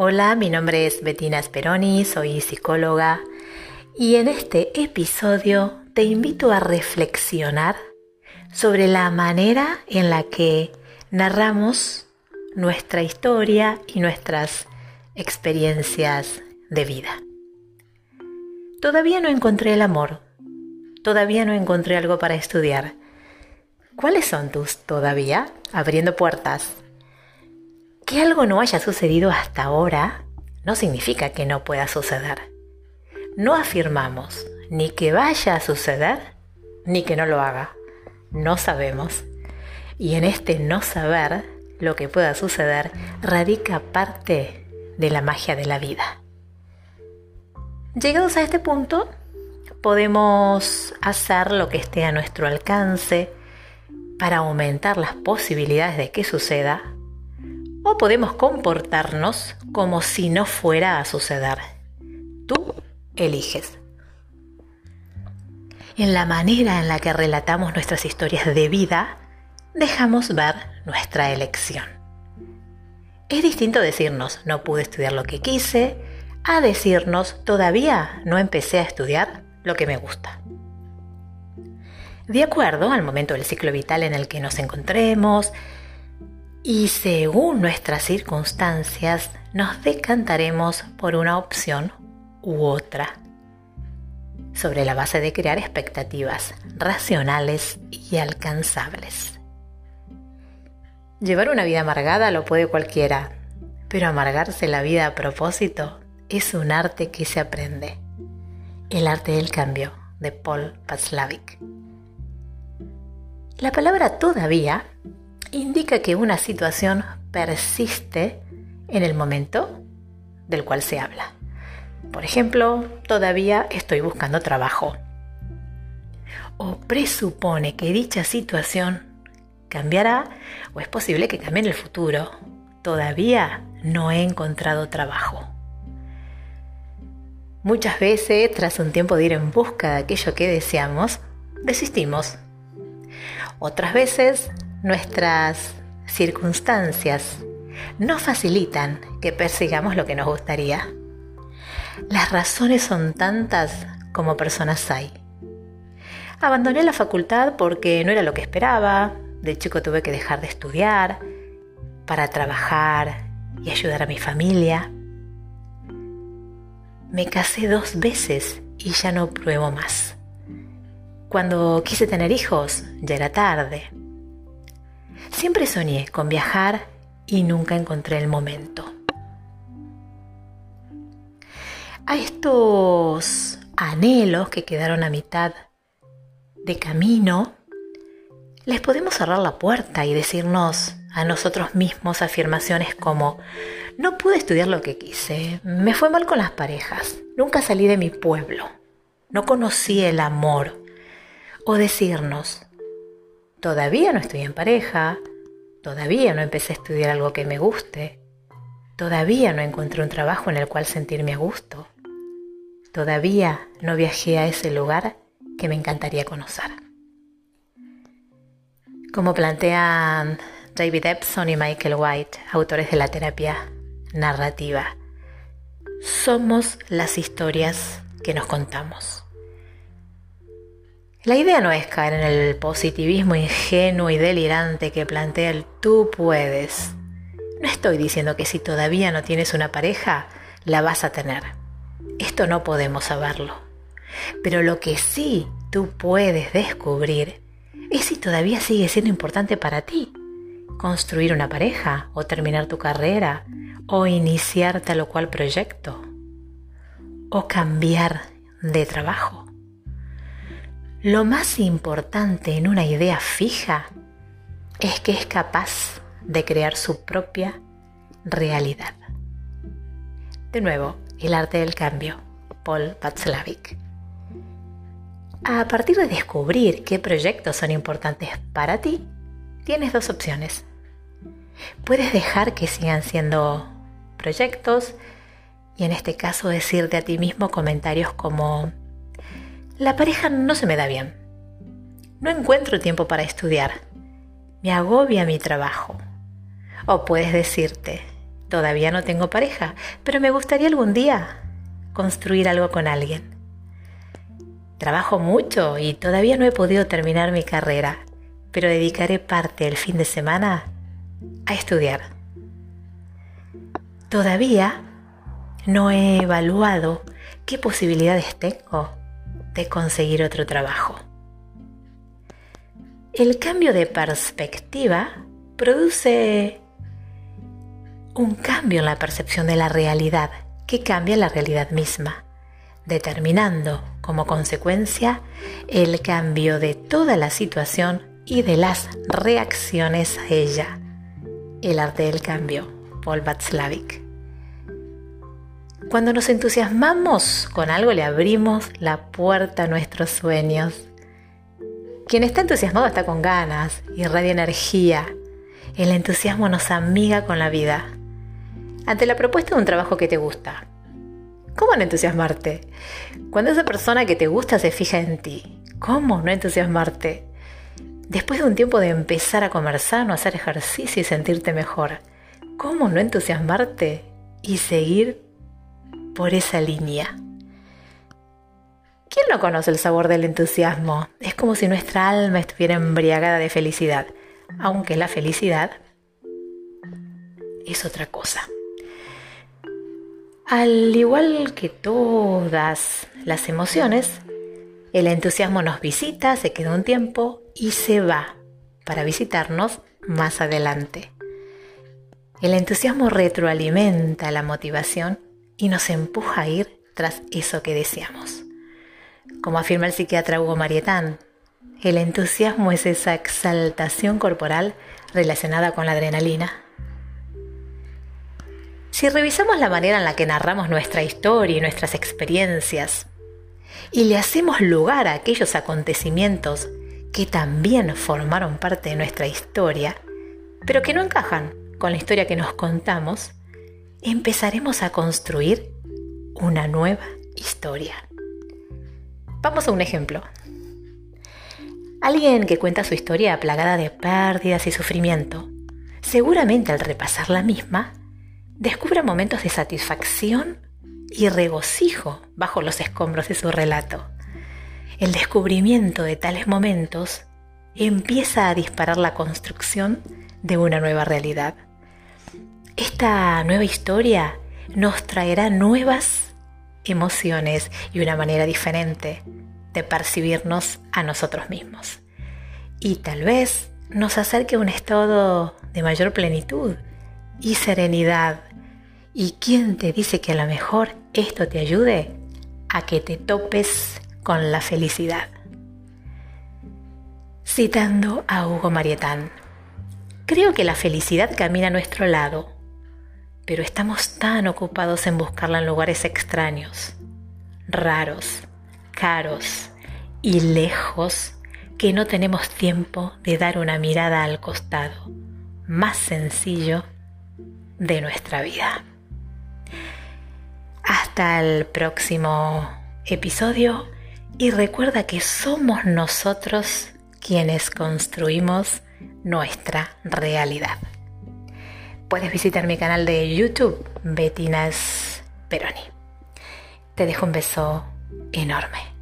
Hola, mi nombre es Bettina Speroni, soy psicóloga y en este episodio te invito a reflexionar sobre la manera en la que narramos nuestra historia y nuestras experiencias de vida. Todavía no encontré el amor, todavía no encontré algo para estudiar. ¿Cuáles son tus todavía? Abriendo puertas. Que algo no haya sucedido hasta ahora no significa que no pueda suceder. No afirmamos ni que vaya a suceder ni que no lo haga. No sabemos. Y en este no saber lo que pueda suceder radica parte de la magia de la vida. Llegados a este punto, podemos hacer lo que esté a nuestro alcance para aumentar las posibilidades de que suceda podemos comportarnos como si no fuera a suceder. Tú eliges. En la manera en la que relatamos nuestras historias de vida, dejamos ver nuestra elección. Es distinto decirnos no pude estudiar lo que quise a decirnos todavía no empecé a estudiar lo que me gusta. De acuerdo al momento del ciclo vital en el que nos encontremos, y según nuestras circunstancias nos decantaremos por una opción u otra, sobre la base de crear expectativas racionales y alcanzables. Llevar una vida amargada lo puede cualquiera, pero amargarse la vida a propósito es un arte que se aprende. El arte del cambio de Paul Paslavik. La palabra todavía indica que una situación persiste en el momento del cual se habla. Por ejemplo, todavía estoy buscando trabajo. O presupone que dicha situación cambiará o es posible que cambie en el futuro. Todavía no he encontrado trabajo. Muchas veces, tras un tiempo de ir en busca de aquello que deseamos, desistimos. Otras veces nuestras circunstancias no facilitan que persigamos lo que nos gustaría. Las razones son tantas como personas hay. Abandoné la facultad porque no era lo que esperaba. De chico tuve que dejar de estudiar para trabajar y ayudar a mi familia. Me casé dos veces y ya no pruebo más. Cuando quise tener hijos, ya era tarde. Siempre soñé con viajar y nunca encontré el momento. A estos anhelos que quedaron a mitad de camino, les podemos cerrar la puerta y decirnos a nosotros mismos afirmaciones como, no pude estudiar lo que quise, me fue mal con las parejas, nunca salí de mi pueblo, no conocí el amor. O decirnos, Todavía no estoy en pareja, todavía no empecé a estudiar algo que me guste, todavía no encontré un trabajo en el cual sentirme a gusto, todavía no viajé a ese lugar que me encantaría conocer. Como plantean David Epson y Michael White, autores de la terapia narrativa, somos las historias que nos contamos. La idea no es caer en el positivismo ingenuo y delirante que plantea el tú puedes. No estoy diciendo que si todavía no tienes una pareja, la vas a tener. Esto no podemos saberlo. Pero lo que sí tú puedes descubrir es si todavía sigue siendo importante para ti. Construir una pareja o terminar tu carrera o iniciar tal o cual proyecto o cambiar de trabajo. Lo más importante en una idea fija es que es capaz de crear su propia realidad. De nuevo, el arte del cambio, Paul Václavic. A partir de descubrir qué proyectos son importantes para ti, tienes dos opciones. Puedes dejar que sigan siendo proyectos y en este caso decirte a ti mismo comentarios como la pareja no se me da bien. No encuentro tiempo para estudiar. Me agobia mi trabajo. O puedes decirte, todavía no tengo pareja, pero me gustaría algún día construir algo con alguien. Trabajo mucho y todavía no he podido terminar mi carrera, pero dedicaré parte del fin de semana a estudiar. Todavía no he evaluado qué posibilidades tengo conseguir otro trabajo. El cambio de perspectiva produce un cambio en la percepción de la realidad que cambia la realidad misma, determinando como consecuencia el cambio de toda la situación y de las reacciones a ella. El arte del cambio, Paul Václavic. Cuando nos entusiasmamos con algo le abrimos la puerta a nuestros sueños. Quien está entusiasmado está con ganas, irradia energía. El entusiasmo nos amiga con la vida. Ante la propuesta de un trabajo que te gusta, ¿cómo no entusiasmarte? Cuando esa persona que te gusta se fija en ti, ¿cómo no entusiasmarte? Después de un tiempo de empezar a conversar, no hacer ejercicio y sentirte mejor, ¿cómo no entusiasmarte y seguir por esa línea? ¿Quién no conoce el sabor del entusiasmo? Es como si nuestra alma estuviera embriagada de felicidad, aunque la felicidad es otra cosa. Al igual que todas las emociones, el entusiasmo nos visita, se queda un tiempo y se va para visitarnos más adelante. El entusiasmo retroalimenta la motivación y nos empuja a ir tras eso que deseamos. Como afirma el psiquiatra Hugo Marietán, el entusiasmo es esa exaltación corporal relacionada con la adrenalina. Si revisamos la manera en la que narramos nuestra historia y nuestras experiencias, y le hacemos lugar a aquellos acontecimientos que también formaron parte de nuestra historia, pero que no encajan con la historia que nos contamos, empezaremos a construir una nueva historia. Vamos a un ejemplo. Alguien que cuenta su historia plagada de pérdidas y sufrimiento, seguramente al repasar la misma, descubre momentos de satisfacción y regocijo bajo los escombros de su relato. El descubrimiento de tales momentos empieza a disparar la construcción de una nueva realidad. Esta nueva historia nos traerá nuevas emociones y una manera diferente de percibirnos a nosotros mismos. Y tal vez nos acerque a un estado de mayor plenitud y serenidad. ¿Y quién te dice que a lo mejor esto te ayude a que te topes con la felicidad? Citando a Hugo Marietán, creo que la felicidad camina a nuestro lado pero estamos tan ocupados en buscarla en lugares extraños, raros, caros y lejos que no tenemos tiempo de dar una mirada al costado más sencillo de nuestra vida. Hasta el próximo episodio y recuerda que somos nosotros quienes construimos nuestra realidad puedes visitar mi canal de YouTube, Betinas Peroni. Te dejo un beso enorme.